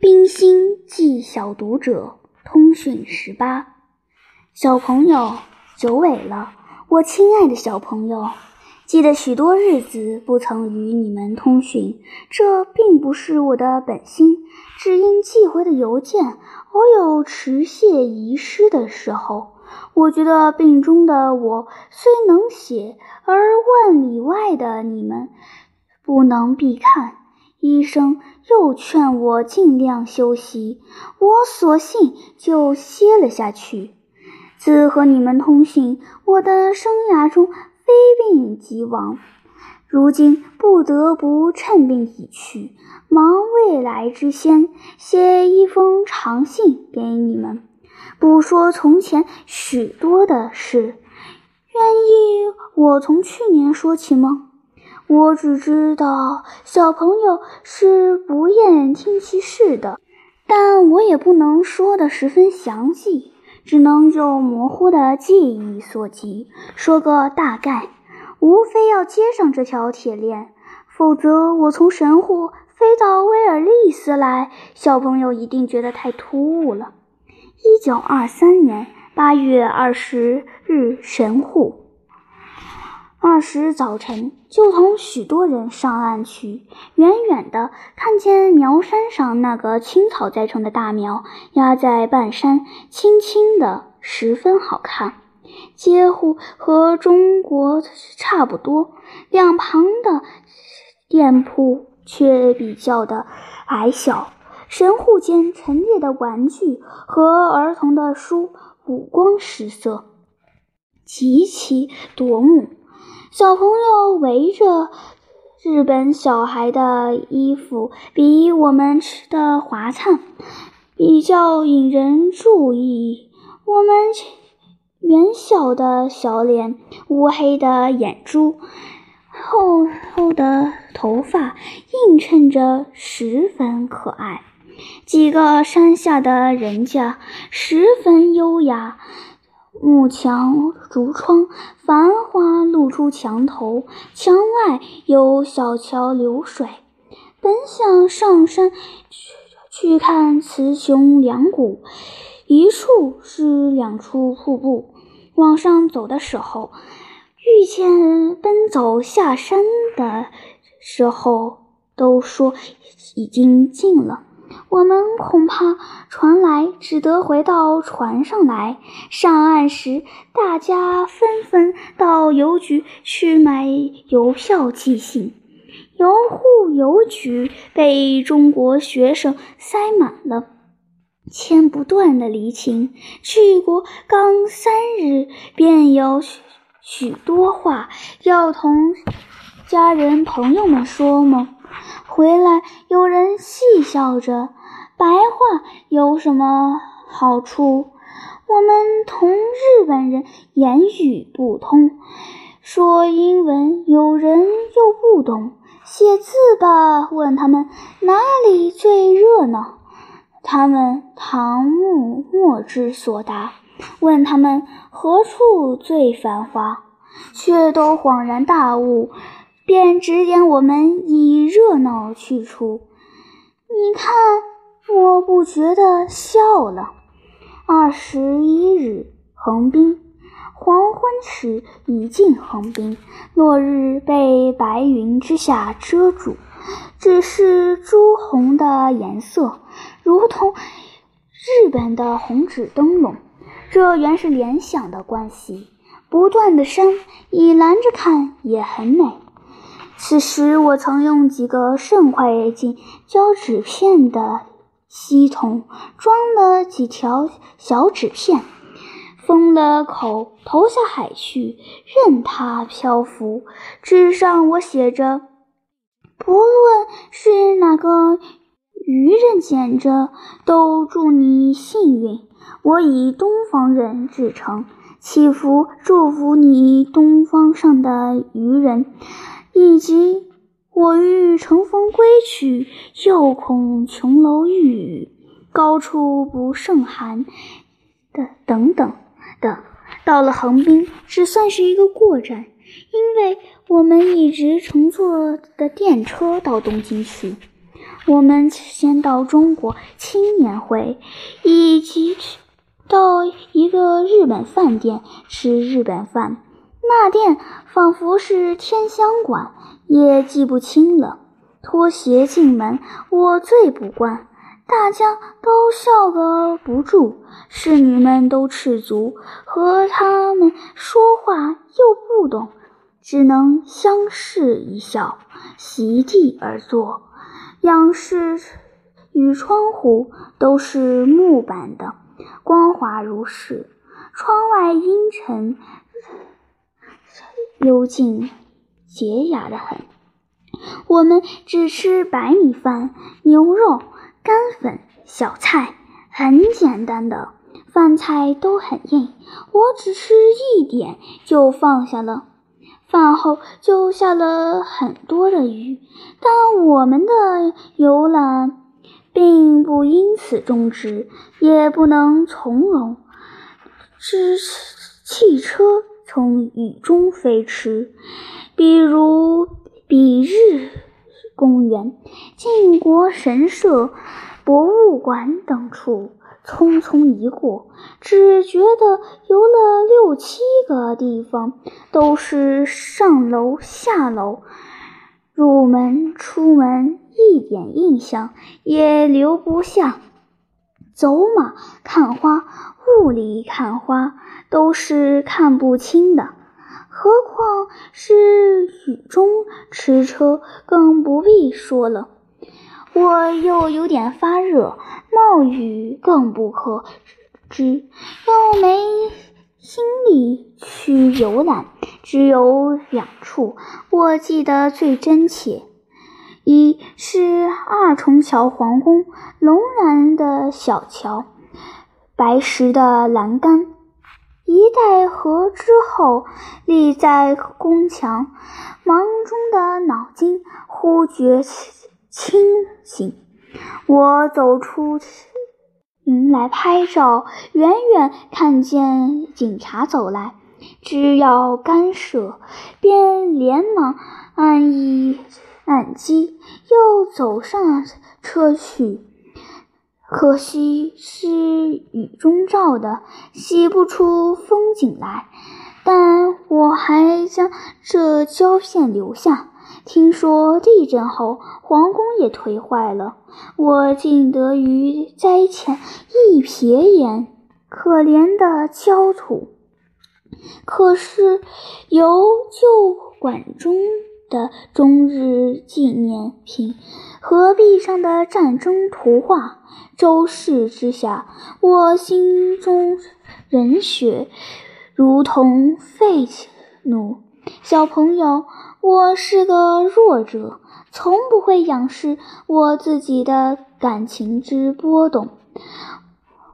冰心寄小读者通讯十八，小朋友久违了，我亲爱的小朋友，记得许多日子不曾与你们通讯，这并不是我的本心，只因寄回的邮件偶有迟谢遗失的时候。我觉得病中的我虽能写，而万里外的你们不能必看。医生又劝我尽量休息，我索性就歇了下去。自和你们通信，我的生涯中非病即亡，如今不得不趁病已去，忙未来之先，写一封长信给你们，不说从前许多的事。愿意我从去年说起吗？我只知道小朋友是不厌听其事的，但我也不能说的十分详细，只能就模糊的记忆所及说个大概。无非要接上这条铁链，否则我从神户飞到威尔利斯来，小朋友一定觉得太突兀了。一九二三年八月二十日，神户。二时早晨，就同许多人上岸去。远远的看见苗山上那个青草栽成的大苗，压在半山，青青的，十分好看。街户和中国差不多，两旁的店铺却比较的矮小。神户间陈列的玩具和儿童的书，五光十色，极其夺目。小朋友围着日本小孩的衣服，比我们吃的华灿，比较引人注意。我们圆小的小脸，乌黑的眼珠，厚厚的头发，映衬着十分可爱。几个山下的人家，十分优雅。木墙竹窗，繁花露出墙头。墙外有小桥流水。本想上山去去看雌雄两股，一处是两处瀑布。往上走的时候，遇见奔走下山的时候，都说已经近了。我们恐怕船来，只得回到船上来。上岸时，大家纷纷到邮局去买邮票寄信。邮户邮局被中国学生塞满了，牵不断的离情。去国刚三日，便有许许多话要同家人朋友们说吗？回来，有人戏笑着：“白话有什么好处？我们同日本人言语不通，说英文有人又不懂。写字吧，问他们哪里最热闹，他们唐木莫之所答；问他们何处最繁华，却都恍然大悟。”便指点我们以热闹去处。你看，我不觉得笑了。二十一日，横滨。黄昏时已近横滨，落日被白云之下遮住，只是朱红的颜色，如同日本的红纸灯笼。这原是联想的关系。不断的山，以拦着看也很美。此时，我曾用几个盛块镜胶纸片的锡桶装了几条小纸片，封了口，投下海去，任它漂浮。纸上我写着：“不论是哪个渔人捡着，都祝你幸运。我以东方人至诚，祈福祝福你东方上的渔人。”以及我欲乘风归去，又恐琼楼玉宇，高处不胜寒的等等的。到了横滨，只算是一个过站，因为我们一直乘坐的电车到东京去。我们先到中国青年会，以及到一个日本饭店吃日本饭。那店仿佛是天香馆，也记不清了。脱鞋进门，我最不惯，大家都笑个不住。侍女们都赤足，和他们说话又不懂，只能相视一笑，席地而坐。仰视与窗户都是木板的，光滑如是。窗外阴沉，幽静，洁雅的很。我们只吃白米饭、牛肉、干粉、小菜，很简单的饭菜都很硬。我只吃一点就放下了。饭后就下了很多的雨，但我们的游览并不因此终止，也不能从容。是汽车从雨中飞驰，比如比日公园、靖国神社、博物馆等处。匆匆一过，只觉得游了六七个地方，都是上楼下楼，入门出门，一点印象也留不下。走马看花，雾里看花，都是看不清的，何况是雨中驰车，更不必说了。我又有点发热，冒雨更不可知，又没心力去游览。只有两处我记得最真切：一是二重桥皇宫龙然的小桥，白石的栏杆，一带河之后立在宫墙，忙中的脑筋忽觉。清醒。我走出云来拍照，远远看见警察走来，只要干涉，便连忙按一按机，又走上车去。可惜是雨中照的，洗不出风景来，但我还将这胶片留下。听说地震后皇宫也颓坏了，我竟得于灾前一瞥眼，可怜的焦土。可是由旧馆中的中日纪念品和壁上的战争图画，周氏之下，我心中人血如同沸怒。小朋友。我是个弱者，从不会仰视我自己的感情之波动。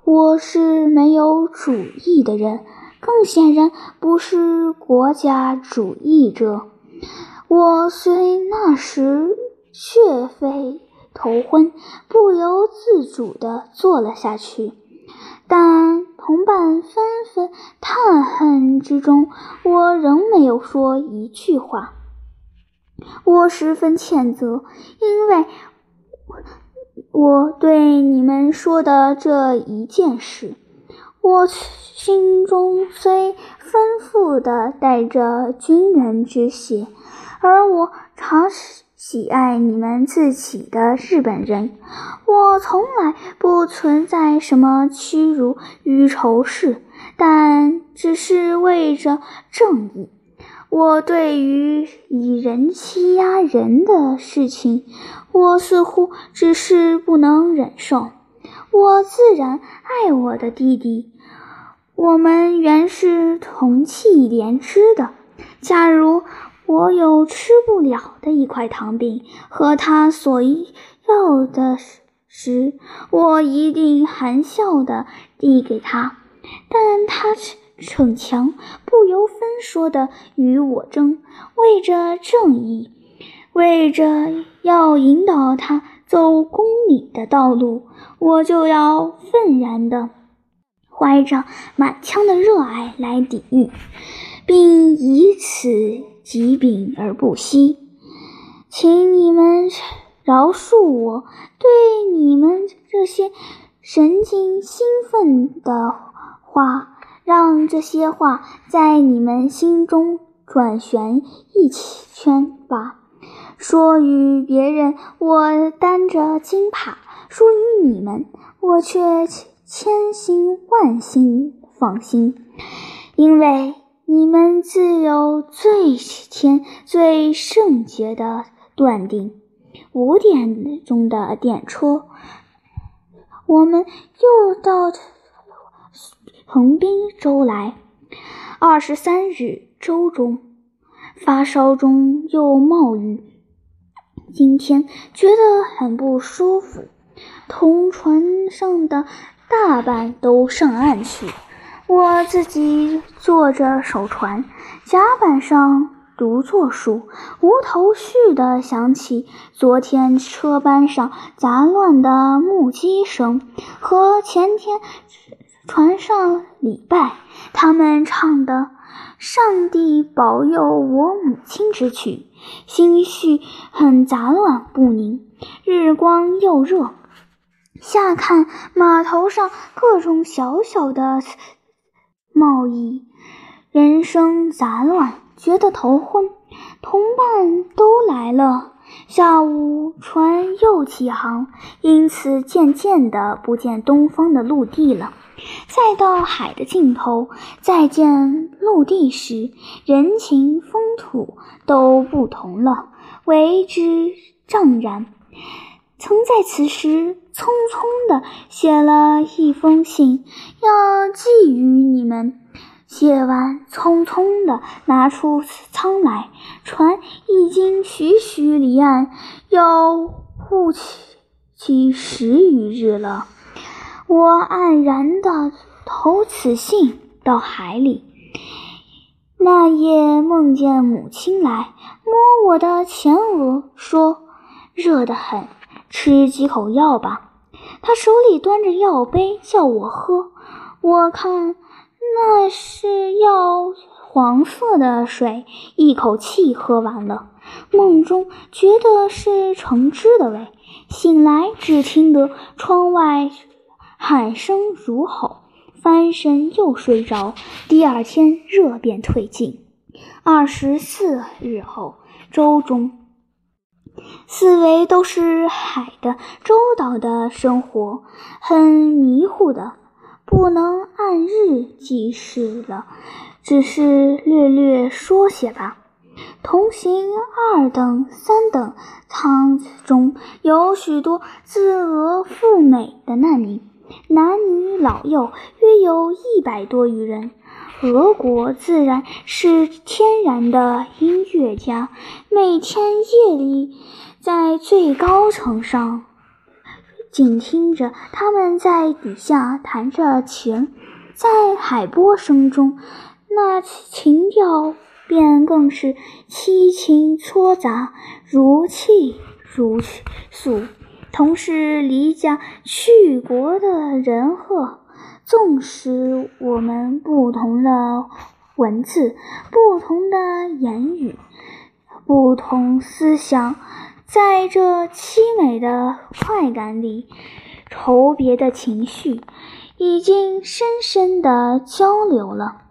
我是没有主义的人，更显然不是国家主义者。我虽那时血沸头昏，不由自主地坐了下去，但同伴纷纷叹恨之中，我仍没有说一句话。我十分谴责，因为我对你们说的这一件事，我心中虽丰富的带着军人之血，而我常喜爱你们自己的日本人，我从来不存在什么屈辱与仇视，但只是为着正义。我对于以人欺压人的事情，我似乎只是不能忍受。我自然爱我的弟弟，我们原是同气连枝的。假如我有吃不了的一块糖饼和他所要的时，我一定含笑的递给他，但他。逞强，不由分说的与我争，为着正义，为着要引导他走公理的道路，我就要愤然的怀着满腔的热爱来抵御，并以此疾病而不息。请你们饶恕我对你们这些神经兴奋的话，让这些话在你们心中转旋一圈吧。说与别人，我担着惊怕；说与你们，我却千心万心放心，因为你们自有最天最圣洁的断定。五点钟的电车，我们又到横滨州来。二十三日周中，发烧中又冒雨。今天觉得很不舒服，同船上的大半都上岸去，我自己坐着守船，甲板上独坐数，无头绪地想起昨天车班上杂乱的木屐声和前天船上礼拜，他们唱的。上帝保佑我母亲之曲，心绪很杂乱不宁。日光又热，下看码头上各种小小的贸易，人生杂乱，觉得头昏。同伴都来了，下午船又起航，因此渐渐的不见东方的陆地了。再到海的尽头，再见陆地时，人情风土都不同了，为之怅然。曾在此时匆匆地写了一封信，要寄予们。写完，匆匆地拿出舱来，船已经徐徐离岸，要误起起十余日了。我黯然地投此信到海里。那夜梦见母亲来摸我的前额，说：“热得很，吃几口药吧。”她手里端着药杯，叫我喝。我看那是药黄色的水，一口气喝完了。梦中觉得是橙汁的味，醒来只听得窗外。喊声如吼，翻身又睡着。第二天热便退尽。二十四日后，周中，四围都是海的周岛的生活，很迷糊的，不能按日计事了，只是略略说些吧。同行二等、三等舱中有许多自俄赴美的难民。男女老幼约有一百多余人。俄国自然是天然的音乐家，每天夜里在最高层上静听着他们在底下弹着琴，在海波声中，那情调便更是凄清错杂，如泣如诉。同是离家去国的人鹤，纵使我们不同的文字、不同的言语、不同思想，在这凄美的快感里，愁别的情绪已经深深的交流了。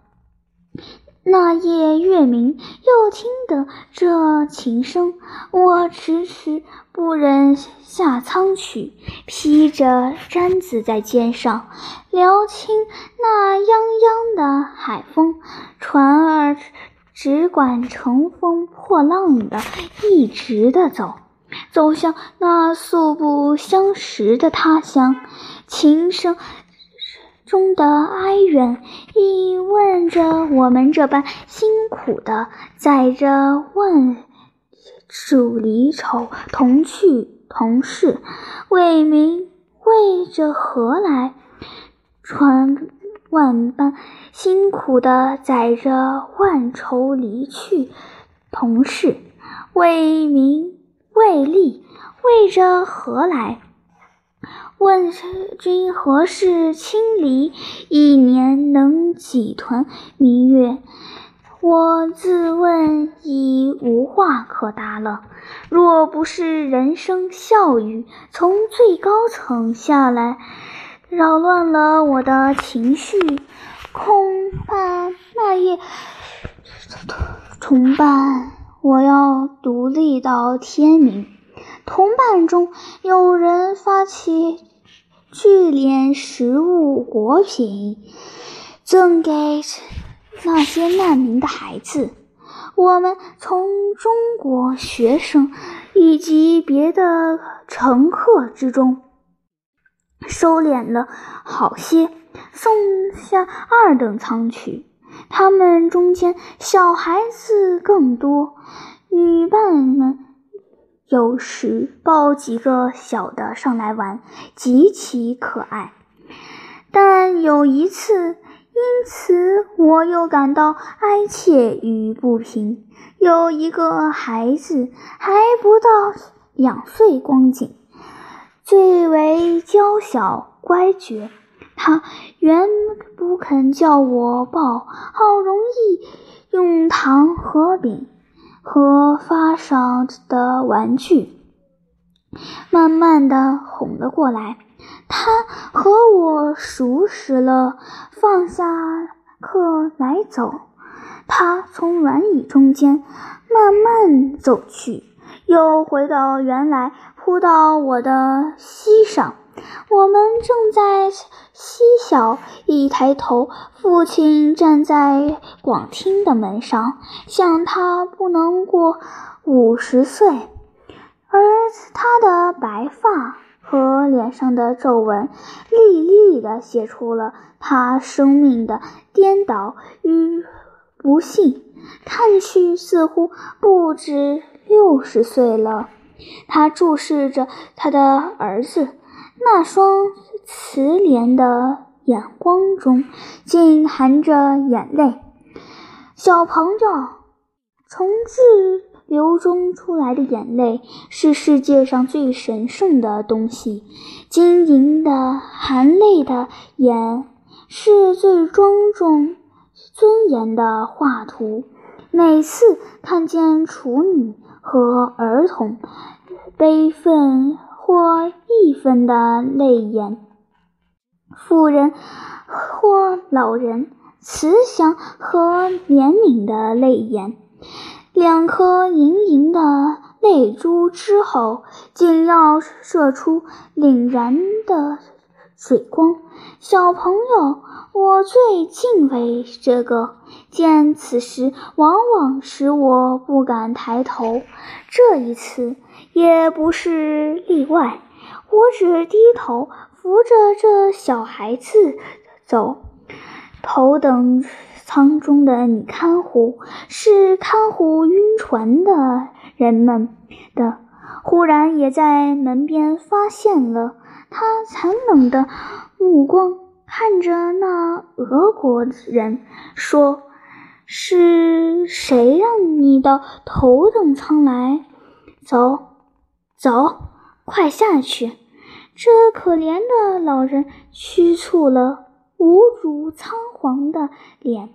那夜月明，又听得这琴声，我迟迟不忍下舱去，披着毡子在肩上，撩清那泱泱的海风，船儿只管乘风破浪的，一直的走，走向那素不相识的他乡，琴声。中的哀怨，亦问着我们这般辛苦的载着万数离愁同去同事，为民为着何来？船万般辛苦的载着万愁离去。同事，为民为利为着何来？问君何事轻离？一年能几团明月？我自问已无话可答了。若不是人声笑语从最高层下来，扰乱了我的情绪，恐怕那夜同伴我要独立到天明。同伴中有人发起聚敛食物果品，赠给那些难民的孩子。我们从中国学生以及别的乘客之中收敛了好些，送下二等舱去。他们中间小孩子更多，女伴们。有时抱几个小的上来玩，极其可爱。但有一次，因此我又感到哀切与不平。有一个孩子还不到两岁光景，最为娇小乖觉。他原不肯叫我抱，好容易用糖和饼。和发上的玩具，慢慢的哄了过来。他和我熟识了，放下课来走。他从软椅中间慢慢走去，又回到原来，扑到我的膝上。我们正在嬉笑，一抬头，父亲站在广厅的门上，想他不能过五十岁，而他的白发和脸上的皱纹，历历的写出了他生命的颠倒与不幸，看去似乎不止六十岁了。他注视着他的儿子。那双慈怜的眼光中，竟含着眼泪。小朋友，从自流中出来的眼泪是世界上最神圣的东西。晶莹的含泪的眼是最庄重尊严的画图。每次看见处女和儿童悲愤。或一分的泪眼，妇人或老人慈祥和怜悯的泪眼，两颗盈盈的泪珠之后，竟要射出凛然的水光。小朋友，我最敬畏这个，见此时往往使我不敢抬头。这一次。也不是例外，我只低头扶着这小孩子走。头等舱中的女看护是看护晕船的人们的，忽然也在门边发现了他，残冷的目光看着那俄国人，说：“是谁让你到头等舱来？走。”走，快下去！这可怜的老人屈促了无主仓皇的脸，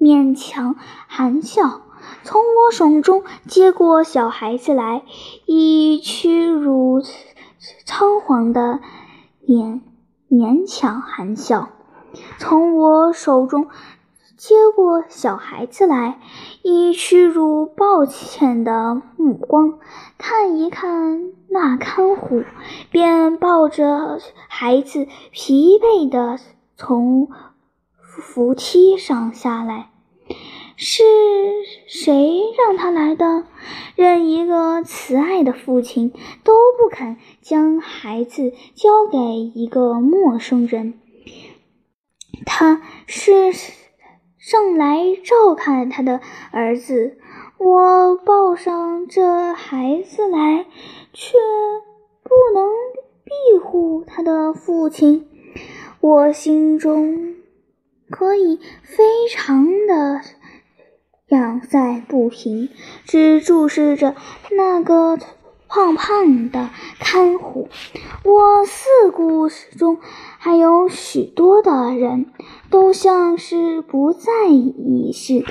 勉强含笑，从我手中接过小孩子来，以屈辱仓皇的脸勉强含笑，从我手中。接过小孩子来，以屈辱抱歉的目光看一看那看护，便抱着孩子疲惫的从扶梯上下来。是谁让他来的？任一个慈爱的父亲都不肯将孩子交给一个陌生人。他是。上来照看他的儿子，我抱上这孩子来，却不能庇护他的父亲。我心中可以非常的仰在不平，只注视着那个。胖胖的看护，我四顾中还有许多的人，都像是不在意似的。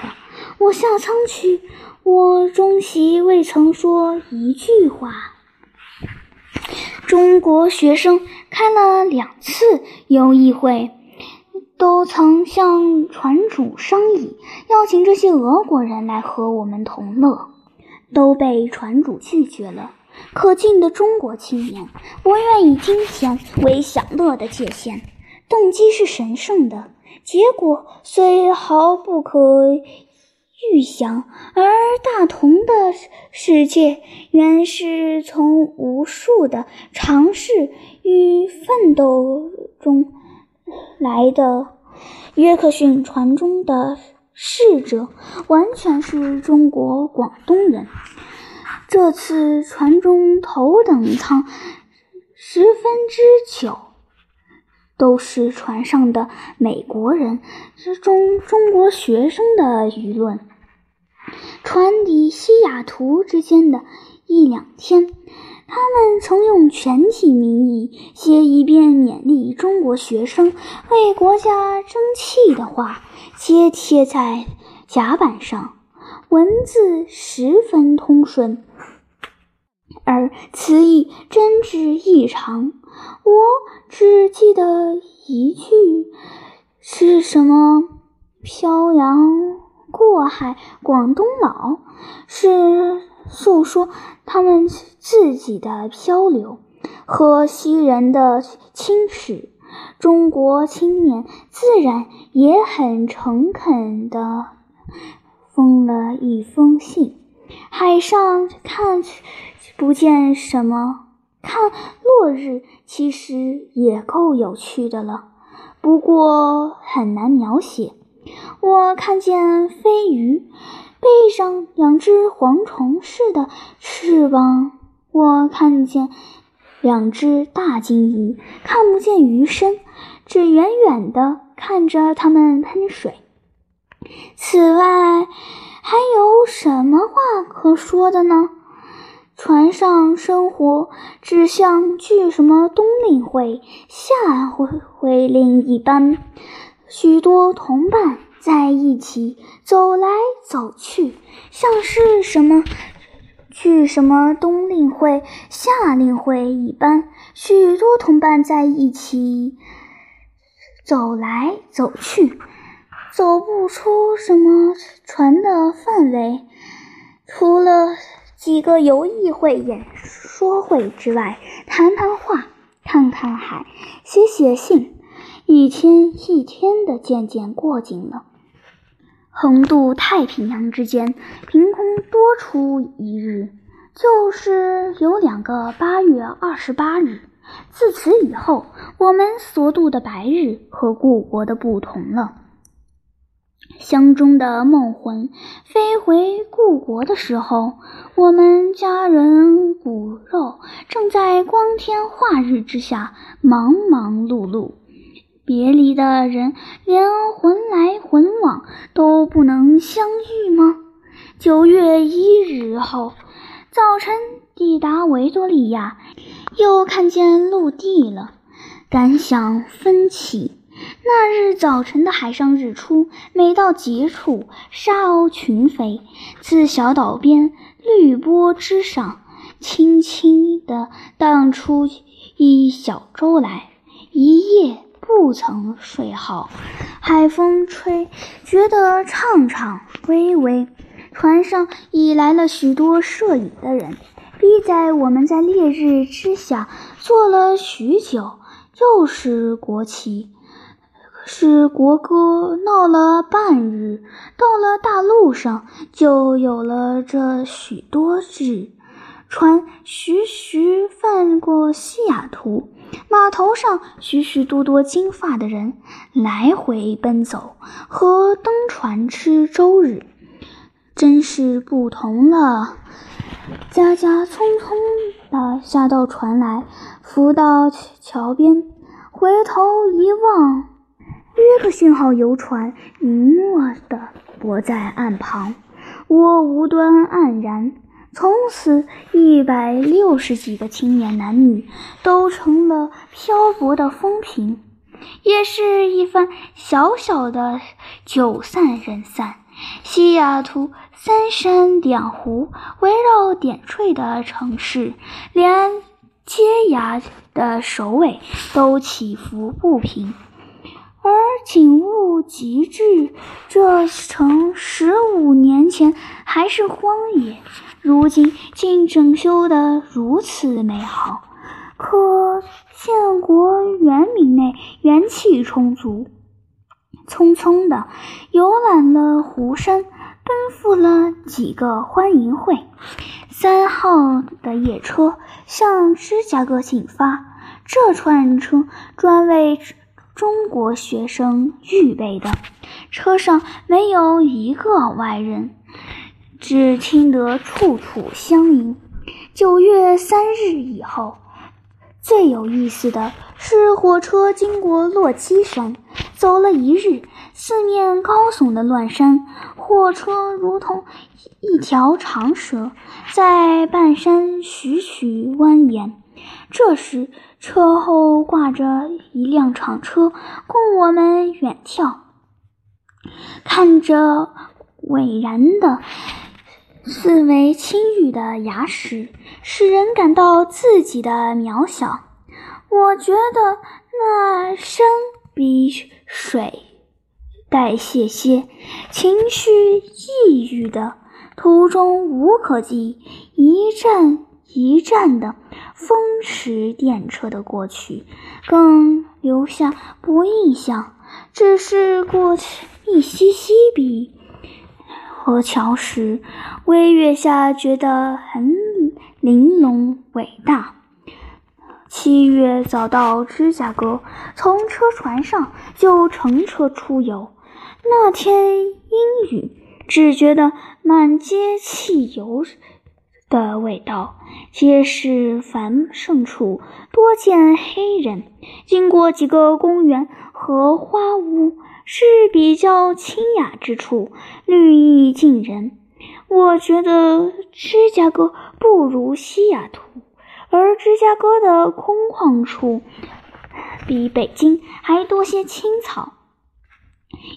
我下舱去，我终习未曾说一句话。中国学生开了两次游艺会，都曾向船主商议，邀请这些俄国人来和我们同乐，都被船主拒绝了。可敬的中国青年，我愿以金钱为享乐的界限，动机是神圣的，结果虽毫不可预想。而大同的世界，原是从无数的尝试与奋斗中来的。约克逊船中的逝者，完全是中国广东人。这次船中头等舱十分之九都是船上的美国人，之中中国学生的舆论。船抵西雅图之间的一两天，他们曾用全体名义写一遍勉励中国学生为国家争气的话，皆贴在甲板上，文字十分通顺。而词意真挚异常，我只记得一句是什么“漂洋过海广东佬”，是诉说他们自己的漂流和西人的轻视。中国青年自然也很诚恳的封了一封信，海上看。不见什么，看落日其实也够有趣的了，不过很难描写。我看见飞鱼背上两只蝗虫似的翅膀，我看见两只大金鱼，看不见鱼身，只远远的看着它们喷水。此外，还有什么话可说的呢？船上生活只像去什么冬令会、夏会会令一般，许多同伴在一起走来走去，像是什么去什么冬令会、夏令会一般，许多同伴在一起走来走去，走不出什么船的范围，除了。几个游艺会、演说会之外，谈谈话，看看海，写写信，一天一天的渐渐过紧了。横渡太平洋之间，凭空多出一日，就是有两个八月二十八日。自此以后，我们所度的白日和故国的不同了。乡中的梦魂飞回故国的时候，我们家人骨肉正在光天化日之下忙忙碌碌。别离的人连魂来魂往都不能相遇吗？九月一日后，早晨抵达维多利亚，又看见陆地了，感想分歧。那日早晨的海上日出，美到极处，沙鸥群飞，自小岛边绿波之上，轻轻地荡出一小舟来。一夜不曾睡好，海风吹，觉得畅畅微微。船上已来了许多摄影的人，逼在我们在烈日之下坐了许久，又是国旗。是国歌闹了半日，到了大陆上就有了这许多日。船徐徐泛过西雅图，码头上许许多多金发的人来回奔走，和登船吃周日真是不同了。家家匆匆的下到船来，浮到桥边，回头一望。约克信号游船隐没地泊在岸旁，我无端黯然。从此，一百六十几个青年男女都成了漂泊的风萍，也是一番小小的酒散人散，西雅图三山两湖，围绕点缀的城市，连街牙的首尾都起伏不平。而景物极致，这城十五年前还是荒野，如今竟整修得如此美好，可建国元明内元气充足。匆匆的游览了湖山，奔赴了几个欢迎会。三号的夜车向芝加哥进发，这串车专为。中国学生预备的车上没有一个外人，只听得处处相迎。九月三日以后，最有意思的是火车经过洛基山，走了一日，四面高耸的乱山，火车如同一条长蛇，在半山徐徐蜿蜒。这时，车后挂着一辆厂车，供我们远眺。看着巍然的、四围青郁的崖石，使人感到自己的渺小。我觉得那山比水代谢些，情绪抑郁的途中无可寄，一站一站的。风驰电掣的过去，更留下不印象。只是过去一西西比河桥时，微月下觉得很玲珑伟大。七月早到芝加哥，从车船上就乘车出游。那天阴雨，只觉得满街汽油。的味道，街市繁盛处多见黑人。经过几个公园和花屋，是比较清雅之处，绿意近人。我觉得芝加哥不如西雅图，而芝加哥的空旷处比北京还多些青草。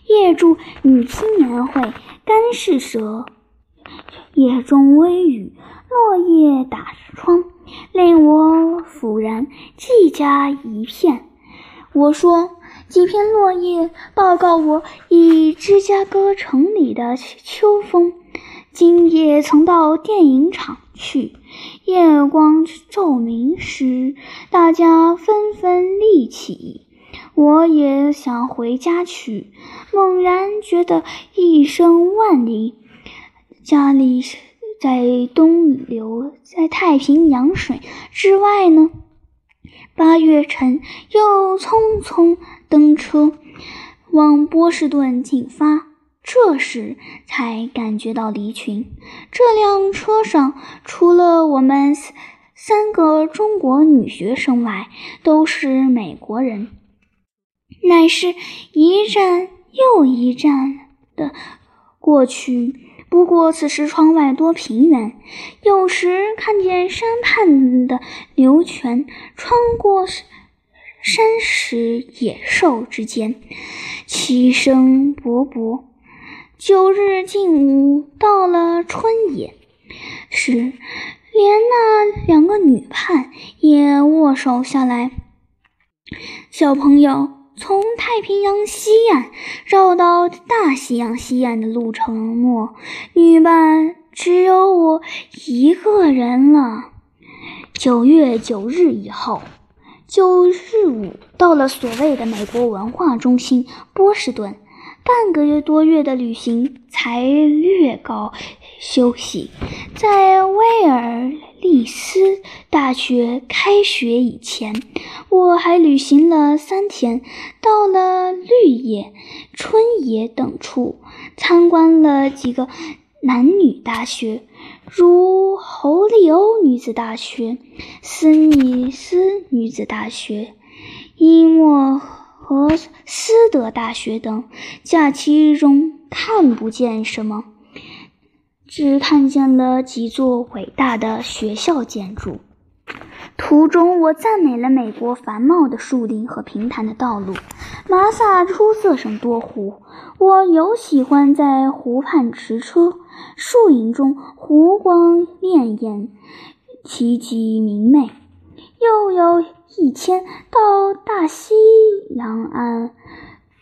夜住女青年会干事蛇，夜中微雨。落叶打窗，令我抚然寂家一片。我说几片落叶报告我，以芝加哥城里的秋风。今夜曾到电影厂去，夜光照明时，大家纷纷立起。我也想回家去，猛然觉得一声万里，家里。在东流，在太平洋水之外呢。八月晨又匆匆登车往波士顿进发，这时才感觉到离群。这辆车上除了我们三个中国女学生外，都是美国人，乃是一站又一站的过去。不过此时窗外多平原，有时看见山畔的流泉穿过山石野兽之间，其声勃勃。九日进午到了春野时，连那两个女伴也握手下来。小朋友。从太平洋西岸绕到大西洋西岸的路程末，女伴只有我一个人了。九月九日以后，九日午到了所谓的美国文化中心波士顿。半个月多月的旅行才略告休息，在威尔利斯大学开学以前，我还旅行了三天，到了绿野、春野等处，参观了几个男女大学，如侯利欧女子大学、斯密斯女子大学、伊莫。和斯德大学等，假期中看不见什么，只看见了几座伟大的学校建筑。途中，我赞美了美国繁茂的树林和平坦的道路。马萨出色胜多湖，我尤喜欢在湖畔驰车。树影中，湖光潋滟，奇极明媚。又有一天到大西洋岸，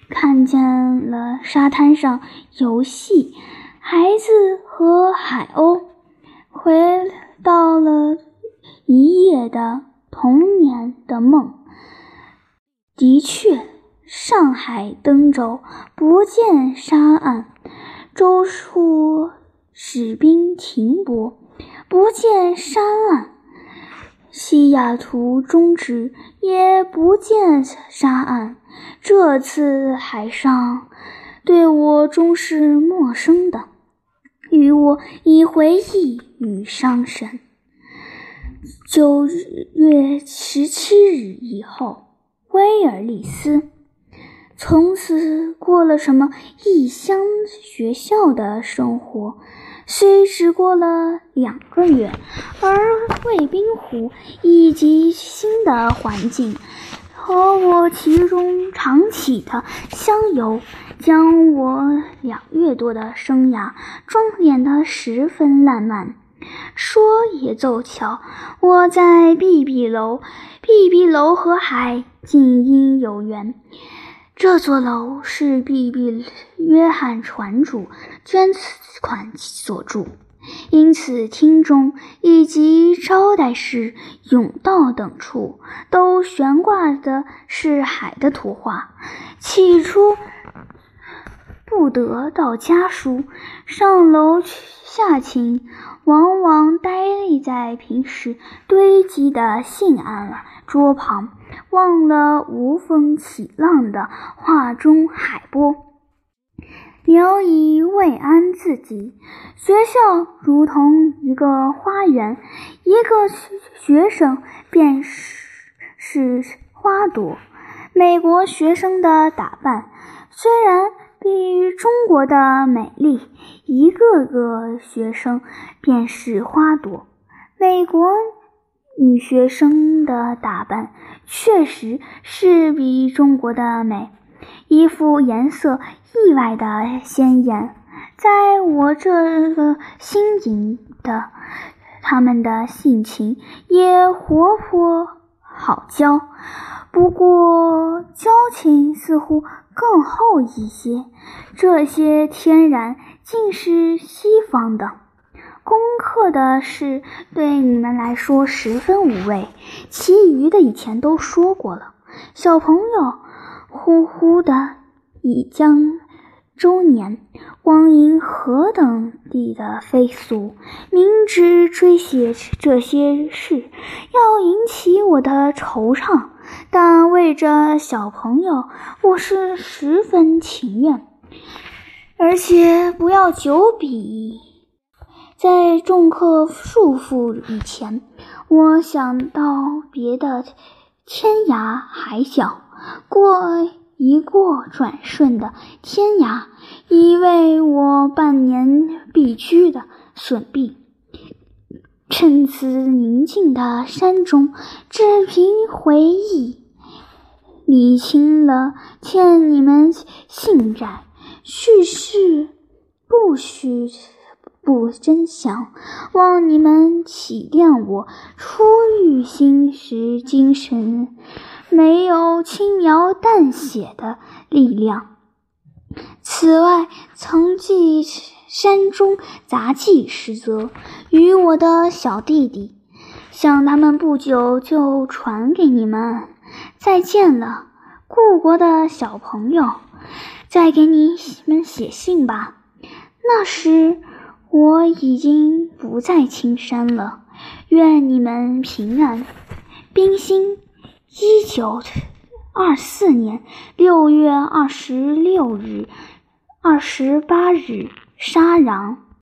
看见了沙滩上游戏孩子和海鸥，回到了。一夜的童年的梦，的确，上海登舟不见沙岸，舟处使兵停泊，不见山岸；西雅图中止，也不见沙岸。这次海上对我终是陌生的，与我以回忆与伤神。九月十七日以后，威尔利斯从此过了什么异乡学校的生活。虽只过了两个月，而卫兵湖以及新的环境和我其中常起的相游，将我两月多的生涯装点得十分烂漫。说也奏巧，我在 B B 楼，B B 楼和海竟因有缘。这座楼是 B B 约翰船主捐款所筑，因此厅中以及招待室、甬道等处都悬挂的是海的图画。起初不得到家书，上楼下请。往往呆立在平时堆积的信案桌旁，忘了无风起浪的画中海波，聊以慰安自己。学校如同一个花园，一个学生便是是花朵。美国学生的打扮虽然。比中国的美丽，一个个学生便是花朵。美国女学生的打扮确实是比中国的美，衣服颜色意外的鲜艳。在我这个新颖的，他们的性情也活泼好交，不过交情似乎。更厚一些，这些天然竟是西方的。攻克的事对你们来说十分无味，其余的以前都说过了。小朋友，呼呼的已将周年，光阴何等地的飞速！明知追写这些事要引起我的惆怅。但为着小朋友，我是十分情愿，而且不要久笔。在众客束缚以前，我想到别的天涯海角，过一过转瞬的天涯，已为我半年必居的损弊。趁此宁静的山中，只凭回忆。理清了欠你们信债，叙事不许不真相，望你们体谅我初遇心时精神没有轻描淡写的力量。此外，曾记山中杂技实则与我的小弟弟，想他们不久就传给你们。再见了，故国的小朋友，再给你们写信吧。那时我已经不在青山了。愿你们平安。冰心，一九二四年六月二十六日、二十八日，沙壤。